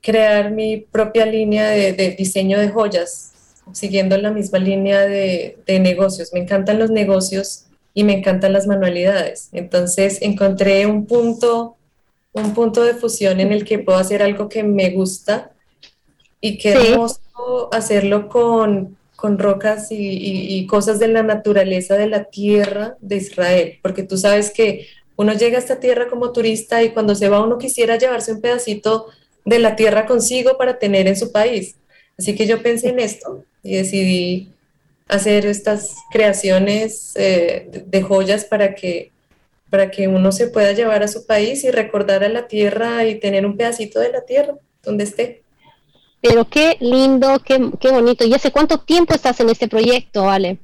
crear mi propia línea de, diseño de joyas, siguiendo la misma línea de, de negocios. Me encantan los negocios y me encantan las manualidades. Entonces encontré un punto un punto de fusión en el que puedo hacer algo que me gusta y que hermoso hacerlo con, con rocas y, y, cosas de la naturaleza de la tierra de Israel, porque tú sabes que uno llega a esta tierra como turista y cuando se va uno quisiera llevarse un pedacito de la tierra consigo para tener en su país. Así que yo pensé en esto y decidí hacer estas creaciones eh, de joyas para que para que uno se pueda llevar a su país y recordar a la tierra y tener un pedacito de la tierra donde esté. Pero qué lindo, qué, qué bonito. ¿Y hace cuánto tiempo estás en este proyecto, Ale?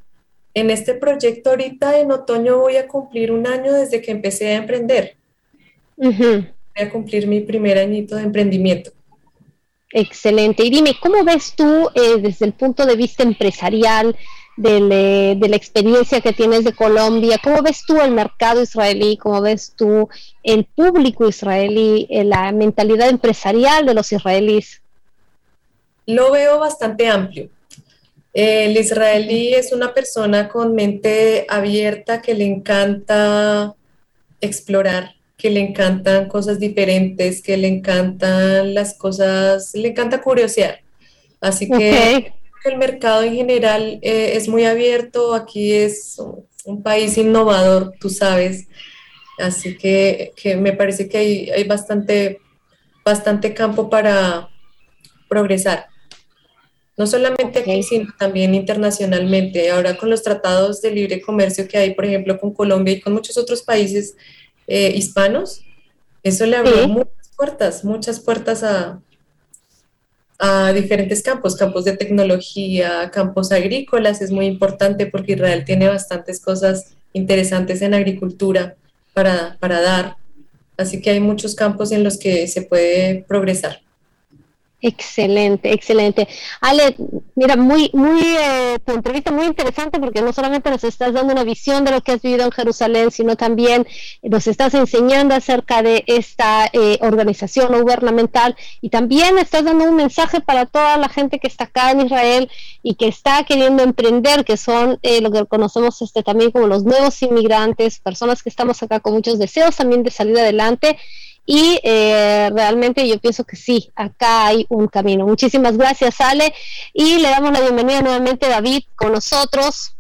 En este proyecto ahorita en otoño voy a cumplir un año desde que empecé a emprender. Voy a cumplir mi primer añito de emprendimiento. Excelente. Y dime, ¿cómo ves tú eh, desde el punto de vista empresarial del, eh, de la experiencia que tienes de Colombia? ¿Cómo ves tú el mercado israelí? ¿Cómo ves tú el público israelí, eh, la mentalidad empresarial de los israelíes? Lo veo bastante amplio. El israelí es una persona con mente abierta que le encanta explorar, que le encantan cosas diferentes, que le encantan las cosas, le encanta curiosear. Así que el mercado en general eh, es muy abierto, aquí es un, un país innovador, tú sabes. Así que, que me parece que hay, hay bastante, bastante campo para progresar. No solamente aquí, sino también internacionalmente. Ahora con los tratados de libre comercio que hay, por ejemplo, con Colombia y con muchos otros países eh, hispanos, eso le abrió Sí. muchas puertas, muchas puertas a, a diferentes campos, campos de tecnología, campos agrícolas, es muy importante porque Israel tiene bastantes cosas interesantes en agricultura para, para dar. Así que hay muchos campos en los que se puede progresar. Excelente, excelente. Ale, mira, muy, muy, eh, tu entrevista muy interesante porque no solamente nos estás dando una visión de lo que has vivido en Jerusalén, sino también nos estás enseñando acerca de esta eh, organización gubernamental y también estás dando un mensaje para toda la gente que está acá en Israel y que está queriendo emprender, que son eh, lo que conocemos este, también como los nuevos inmigrantes, personas que estamos acá con muchos deseos también de salir adelante y eh, realmente yo pienso que sí, acá hay un camino. Muchísimas gracias, Ale. Y le damos la bienvenida nuevamente a David con nosotros.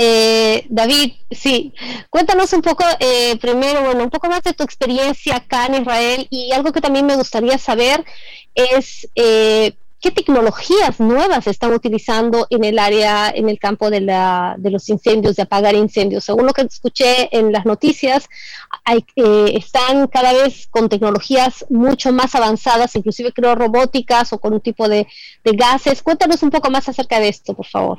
Eh, David, sí, cuéntanos un poco eh, primero, bueno, un poco más de tu experiencia acá en Israel y algo que también me gustaría saber es eh, qué tecnologías nuevas están utilizando en el área, en el campo de, la, de los incendios, de apagar incendios. Según lo que escuché en las noticias, hay, eh, están cada vez con tecnologías mucho más avanzadas, inclusive creo robóticas o con un tipo de, gases. Cuéntanos un poco más acerca de esto, por favor.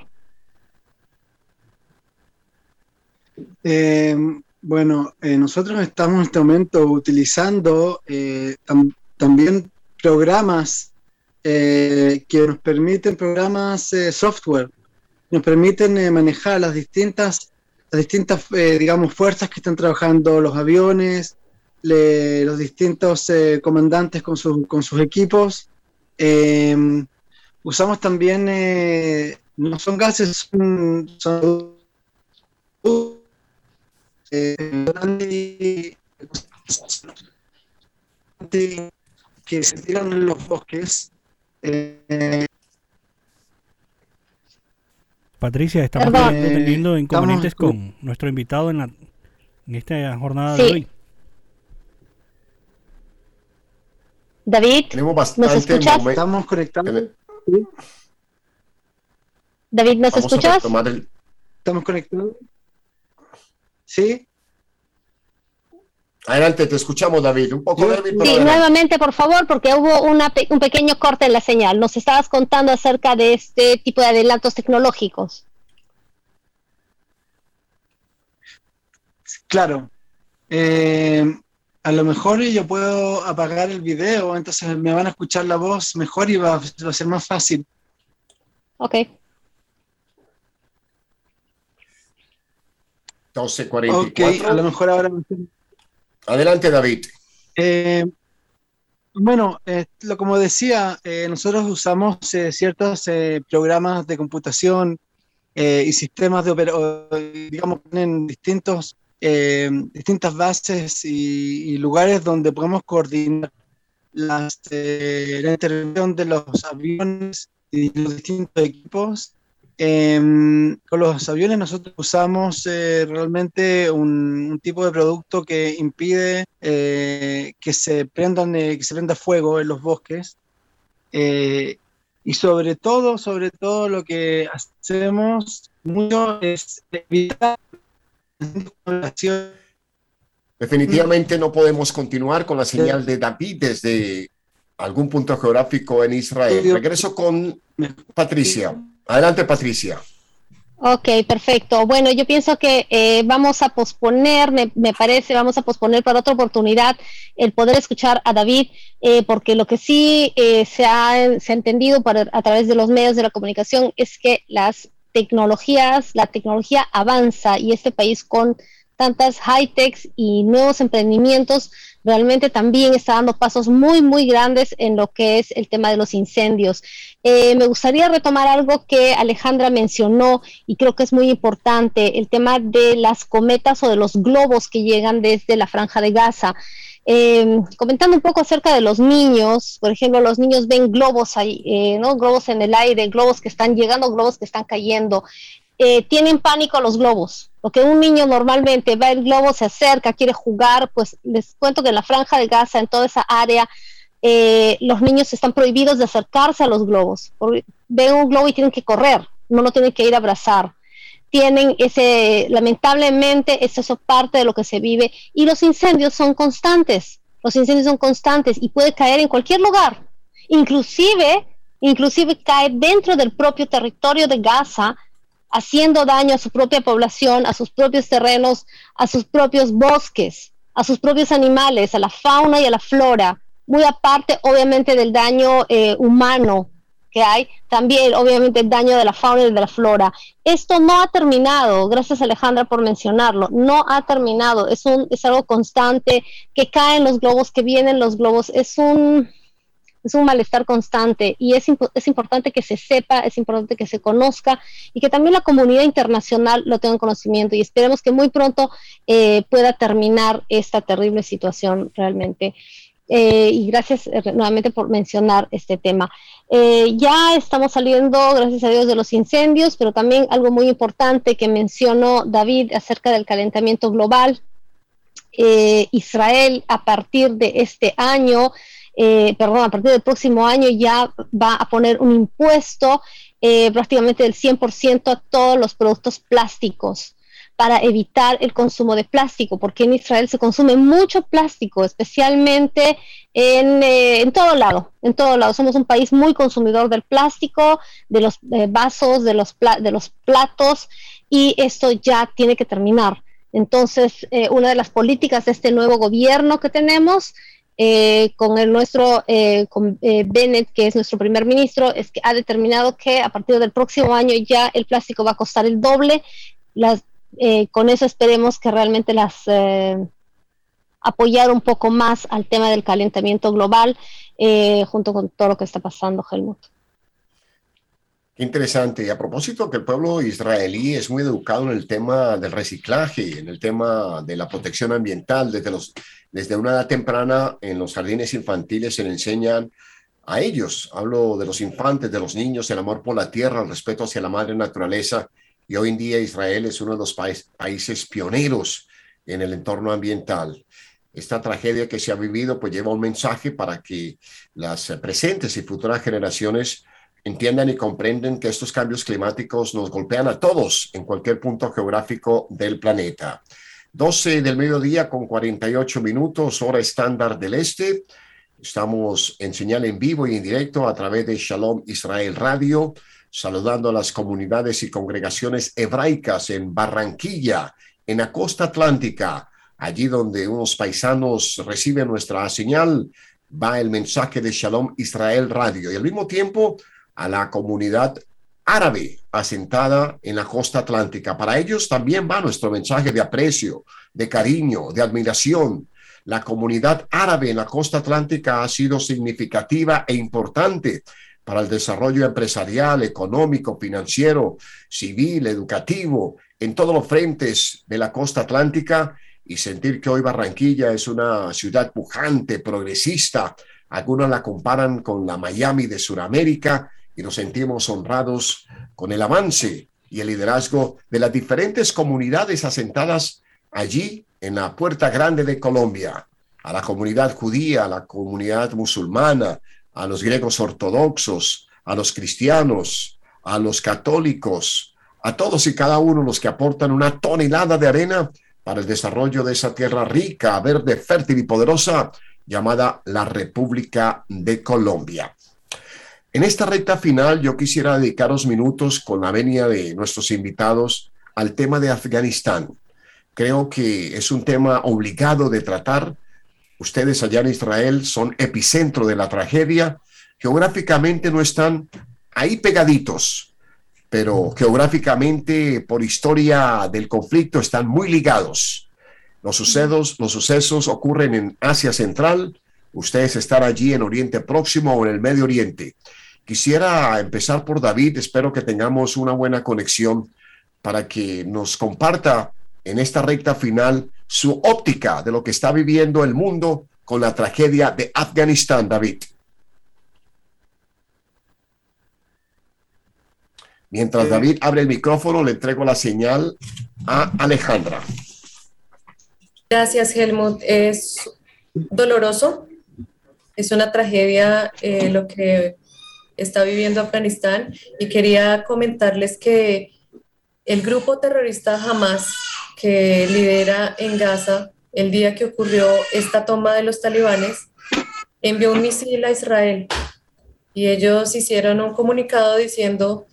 Eh, bueno, eh, nosotros estamos en este momento utilizando tam- también programas eh, que nos permiten, programas eh, software, nos permiten eh, manejar las distintas, las distintas digamos, fuerzas que están trabajando los aviones, los distintos comandantes con, sus- con sus equipos. Eh, usamos también, no son gases, son, son que se tiran en los bosques. Eh, Patricia, estamos Perdón. teniendo Eh, inconvenientes estamos- con nuestro invitado en, la, en esta jornada Sí. de hoy. David, Tenemos ¿nos bastante escuchas? Estamos conectados. David, ¿nos Vamos escuchas? el- ¿Estamos conectados? ¿Sí? Adelante, te escuchamos, David. Un poco débil, pero Sí, adelante. nuevamente, por favor, porque hubo una un pequeño corte en la señal. Nos estabas contando acerca de este tipo de adelantos tecnológicos. Claro. Eh, a lo mejor yo puedo apagar el video, entonces me van a escuchar la voz mejor y va, a- va a ser más fácil. Ok. 12.44. Ok, a lo mejor ahora... Adelante, David. Eh, bueno, eh, lo, como decía, eh, nosotros usamos ciertos programas de computación y sistemas de digamos, en distintos, distintas bases y, lugares donde podemos coordinar las, la intervención de los aviones y los distintos equipos. Em, con los aviones nosotros usamos eh, realmente un, un tipo de producto que impide eh, que se prendan, eh, que se prenda fuego en los bosques. Eh, y sobre todo, sobre todo lo que hacemos mucho es evitar Definitivamente no podemos continuar con la señal de David desde algún punto geográfico en Israel. Regreso con Patricia. Adelante, Patricia. Ok, perfecto. Bueno, yo pienso que eh, vamos a posponer, me, parece, vamos a posponer para otra oportunidad el poder escuchar a David, eh, porque lo que sí eh, se, ha, se entendido a través de los medios de la comunicación es que las tecnologías, la tecnología avanza y este país con tantas high-techs y nuevos emprendimientos, realmente también está dando pasos muy, muy grandes en lo que es el tema de los incendios. Eh, me gustaría retomar algo que Alejandra mencionó y creo que es muy importante, el tema de las cometas o de los globos que llegan desde la franja de Gaza. Eh, comentando un poco acerca de los niños, por ejemplo, los niños ven globos ahí, eh, ¿no? Globos en el aire, globos que están llegando, globos que están cayendo. Eh, tienen pánico a los globos. Lo que un niño normalmente ve el globo, se acerca, quiere jugar, pues les cuento que en la franja de Gaza, en toda esa área, eh, los niños están prohibidos de acercarse a los globos. Ven un globo y tienen que correr, no lo tienen que ir a abrazar. Tienen ese, lamentablemente, es eso parte de lo que se vive. Y los incendios son constantes. Los incendios son constantes y puede caer en cualquier lugar. Inclusive, inclusive cae dentro del propio territorio de Gaza, haciendo daño a su propia población, a sus propios terrenos, a sus propios bosques, a sus propios animales, a la fauna y a la flora, muy aparte obviamente del daño eh, humano que hay, también obviamente el daño de la fauna y de la flora. Esto no ha terminado, gracias Alejandra por mencionarlo, no ha terminado, es, un, es algo constante, que caen los globos, que vienen los globos, es un, es un malestar constante y es, es importante que se sepa, es importante que se conozca y que también la comunidad internacional lo tenga en conocimiento y esperemos que muy pronto eh, pueda terminar esta terrible situación realmente. Eh, y gracias eh, nuevamente por mencionar este tema. ya estamos saliendo, gracias a Dios, de los incendios, pero también algo muy importante que mencionó David acerca del calentamiento global. Israel a partir de este año eh, perdón, a partir del próximo año ya va a poner un impuesto eh, prácticamente del 100% a todos los productos plásticos para evitar el consumo de plástico, porque en Israel se consume mucho plástico, especialmente en, eh, en todo lado, en todo lado. Somos un país muy consumidor del plástico, de los vasos, de los, de los platos, y esto ya tiene que terminar. Entonces, una de las políticas de este nuevo gobierno que tenemos eh, con el nuestro eh, con, eh, Bennett, que es nuestro primer ministro, es que ha determinado que a partir del próximo año ya el plástico va a costar el doble. Las, con eso esperemos que realmente las apoyar un poco más al tema del calentamiento global junto con todo lo que está pasando, Helmut. Interesante. Y a propósito que el pueblo israelí es muy educado en el tema del reciclaje, en el tema de la protección ambiental. Desde, los, desde una edad temprana en los jardines infantiles se le enseñan a ellos, hablo de los infantes, de los niños, el amor por la tierra, el respeto hacia la madre naturaleza. Y hoy en día Israel es uno de los países pioneros en el entorno ambiental. Esta tragedia que se ha vivido pues lleva un mensaje para que las presentes y futuras generaciones entiendan y comprenden que estos cambios climáticos nos golpean a todos en cualquier punto geográfico del planeta. 12 del mediodía con 48 minutos, hora estándar del este. Estamos en señal en vivo y en directo a través de Shalom Israel Radio, saludando a las comunidades y congregaciones hebraicas en Barranquilla, en la costa atlántica, allí donde unos paisanos reciben nuestra señal, va el mensaje de Shalom Israel Radio. Y al mismo tiempo, a la comunidad árabe asentada en la costa atlántica. Para ellos también va nuestro mensaje de aprecio, de cariño, de admiración. La comunidad árabe en la costa atlántica ha sido significativa e importante para el desarrollo empresarial, económico, financiero, civil, educativo, en todos los frentes de la costa atlántica y sentir que hoy Barranquilla es una ciudad pujante, progresista. Algunos la comparan con la Miami de Sudamérica y nos sentimos honrados con el avance y el liderazgo de las diferentes comunidades asentadas allí en la Puerta Grande de Colombia, a la comunidad judía, a la comunidad musulmana, a los griegos ortodoxos, a los cristianos, a los católicos, a todos y cada uno los que aportan una tonelada de arena para el desarrollo de esa tierra rica, verde, fértil y poderosa llamada la República de Colombia. En esta recta final yo quisiera dedicaros minutos con la venia de nuestros invitados al tema de Afganistán. Creo que es un tema obligado de tratar. Ustedes allá en Israel son epicentro de la tragedia. Geográficamente no están ahí pegaditos, pero geográficamente por historia del conflicto están muy ligados. Los sucesos, los sucesos ocurren en Asia Central, ustedes están allí en Oriente Próximo o en el Medio Oriente. Quisiera empezar por David, espero que tengamos una buena conexión para que nos comparta en esta recta final su óptica de lo que está viviendo el mundo con la tragedia de Afganistán, David. Mientras David abre el micrófono, le entrego la señal a Alejandra. Gracias, Helmut. Es doloroso, es una tragedia eh, lo que está viviendo Afganistán y quería comentarles que el grupo terrorista Hamas que lidera en Gaza el día que ocurrió esta toma de los talibanes, envió un misil a Israel y ellos hicieron un comunicado diciendo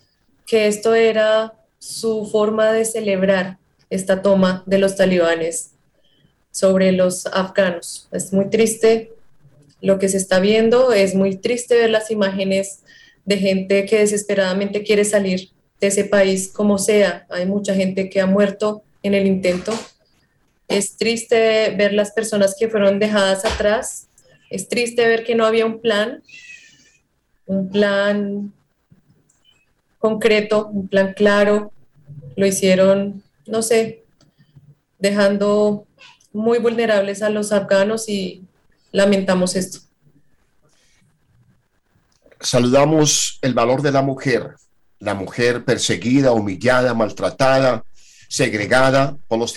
que esto era su forma de celebrar esta toma de los talibanes sobre los afganos. Es muy triste lo que se está viendo, es muy triste ver las imágenes de gente que desesperadamente quiere salir de ese país como sea. Hay mucha gente que ha muerto en el intento. Es triste ver las personas que fueron dejadas atrás. Es triste ver que no había un plan, un plan concreto, un plan claro. Lo hicieron, no sé, dejando muy vulnerables a los afganos y lamentamos esto. Saludamos el valor de la mujer, la mujer perseguida, humillada, maltratada, segregada por los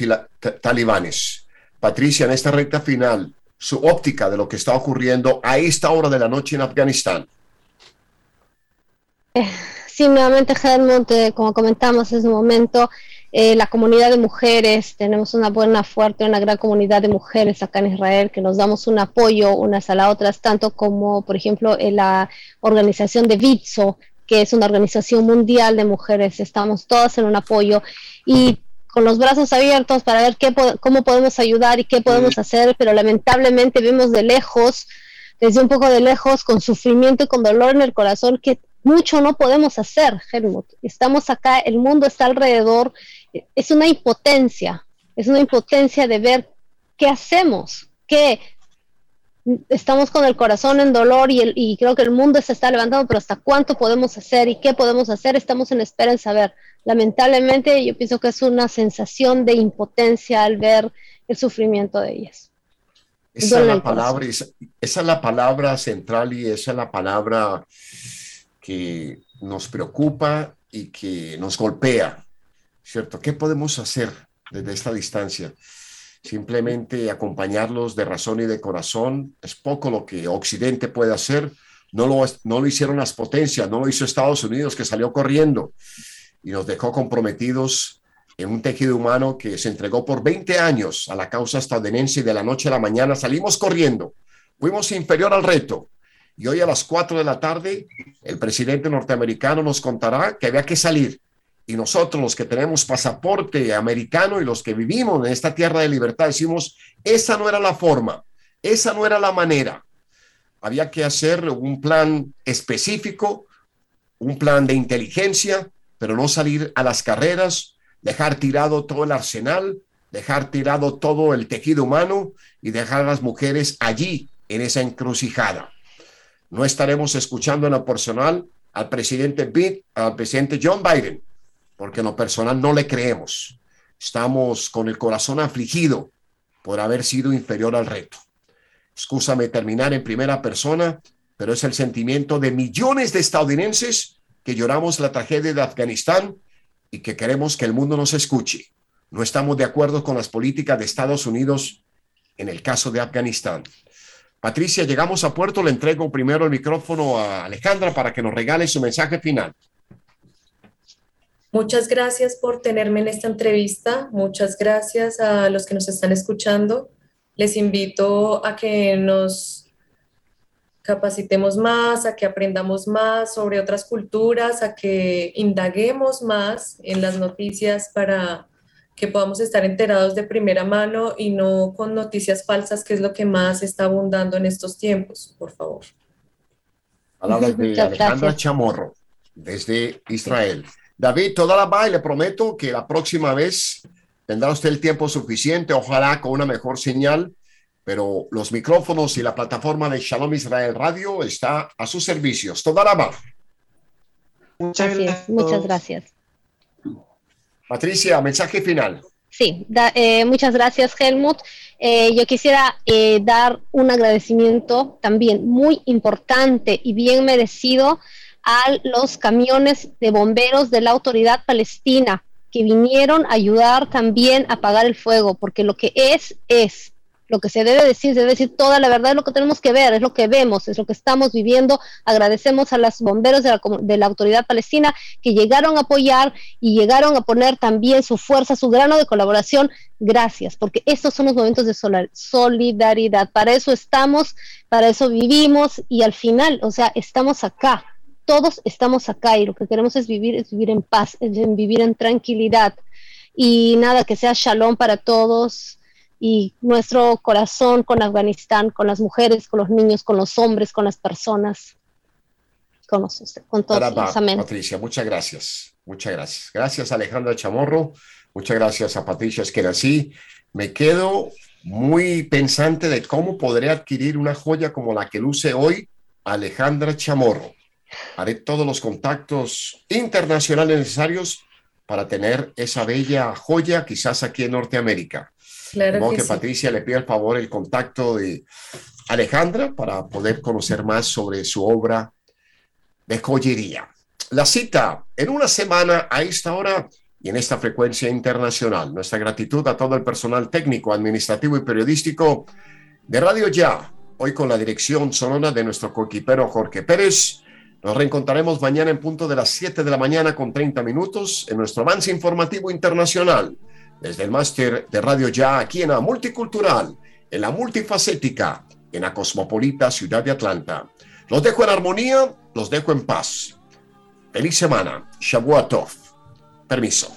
talibanes. Patricia, en esta recta final, su óptica de lo que está ocurriendo a esta hora de la noche en Afganistán. Eh, sí, nuevamente, Helmut, como comentamos, es un momento eh, la comunidad de mujeres, tenemos una buena, fuerte, una gran comunidad de mujeres acá en Israel que nos damos un apoyo unas a las otras, tanto como, por ejemplo, en la organización de Vitso, que es una organización mundial de mujeres, estamos todas en un apoyo y con los brazos abiertos para ver qué, cómo podemos ayudar y qué podemos hacer, pero lamentablemente vemos de lejos, desde un poco de lejos, con sufrimiento y con dolor en el corazón, que mucho no podemos hacer, Helmut. Estamos acá, el mundo está alrededor, es una impotencia, es una impotencia de ver qué hacemos, qué estamos con el corazón en dolor y, y, creo que el mundo se está levantando, pero hasta cuánto podemos hacer y qué podemos hacer, estamos en espera en saber. Lamentablemente yo pienso que es una sensación de impotencia al ver el sufrimiento de ellas. Esa es, la palabra, esa, esa es la palabra central y esa es la palabra que nos preocupa y que nos golpea, ¿cierto? ¿Qué podemos hacer desde esta distancia? simplemente acompañarlos de razón y de corazón. Es poco lo que Occidente puede hacer. No lo, no lo hicieron las potencias, no lo hizo Estados Unidos, que salió corriendo y nos dejó comprometidos en un tejido humano que se entregó por 20 años a la causa estadounidense y de la noche a la mañana salimos corriendo. Fuimos inferior al reto. Y hoy a las 4 de la tarde, el presidente norteamericano nos contará que había que salir y nosotros los que tenemos pasaporte americano y los que vivimos en esta tierra de libertad decimos, esa no era la forma, esa no era la manera. Había que hacer un plan específico, un plan de inteligencia, pero no salir a las carreras, dejar tirado todo el arsenal, dejar tirado todo el tejido humano y dejar a las mujeres allí, en esa encrucijada. No estaremos escuchando en lo personal al presidente Bill, al presidente John Biden, porque en lo personal no le creemos. Estamos con el corazón afligido por haber sido inferior al reto. Excúsame terminar en primera persona, pero es el sentimiento de millones de estadounidenses que lloramos la tragedia de Afganistán y que queremos que el mundo nos escuche. No estamos de acuerdo con las políticas de Estados Unidos en el caso de Afganistán. Patricia, llegamos a puerto. Le entrego primero el micrófono a Alejandra para que nos regale su mensaje final. Muchas gracias por tenerme en esta entrevista. Muchas gracias a los que nos están escuchando. Les invito a que nos capacitemos más, a que aprendamos más sobre otras culturas, a que indaguemos más en las noticias para que podamos estar enterados de primera mano y no con noticias falsas, que es lo que más está abundando en estos tiempos, por favor. Palabras de Alejandra. Chamorro, desde Israel. David, toda la va y le prometo que la próxima vez tendrá usted el tiempo suficiente, ojalá con una mejor señal, pero los micrófonos y la plataforma de Shalom Israel Radio está a sus servicios. Toda la va. Así es, muchas gracias. Patricia, mensaje final. Sí, da- eh, muchas gracias Helmut. Eh, yo quisiera eh, dar un agradecimiento también muy importante y bien merecido a los camiones de bomberos de la autoridad palestina que vinieron a ayudar también a apagar el fuego, porque lo que es, es. Lo que se debe decir, se debe decir toda la verdad, es lo que tenemos que ver, es lo que vemos, es lo que estamos viviendo. Agradecemos a los bomberos de la, de la autoridad palestina que llegaron a apoyar y llegaron a poner también su fuerza, su grano de colaboración. Gracias, porque estos son los momentos de solidaridad. Para eso estamos, para eso vivimos y al final, o sea, estamos acá. Todos estamos acá y lo que queremos es vivir, es vivir en paz, es vivir en tranquilidad. Y nada, que sea shalom para todos y nuestro corazón con Afganistán, con las mujeres, con los niños, con los hombres, con las personas, con, los, con todos. Amén. Patricia, muchas gracias. Muchas gracias. Gracias, Alejandra Chamorro. Muchas gracias a Patricia Esquerací. Me quedo muy pensante de cómo podré adquirir una joya como la que luce hoy Alejandra Chamorro. Haré todos los contactos internacionales necesarios para tener esa bella joya, quizás aquí en Norteamérica. Claro De modo que que sí. Patricia le pida el favor el contacto de Alejandra para poder conocer más sobre su obra de joyería. La cita en una semana a esta hora y en esta frecuencia internacional. Nuestra gratitud a todo el personal técnico, administrativo y periodístico de Radio Ya, hoy con la dirección sonora de nuestro coequipero Jorge Pérez. Nos reencontraremos mañana en punto de las 7 de la mañana con 30 minutos en nuestro avance informativo internacional desde el máster de Radio Ya aquí en la multicultural, en la multifacética, en la cosmopolita ciudad de Atlanta. Los dejo en armonía, los dejo en paz. Feliz semana. Shavua Tov. Permiso.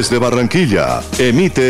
Desde Barranquilla, emite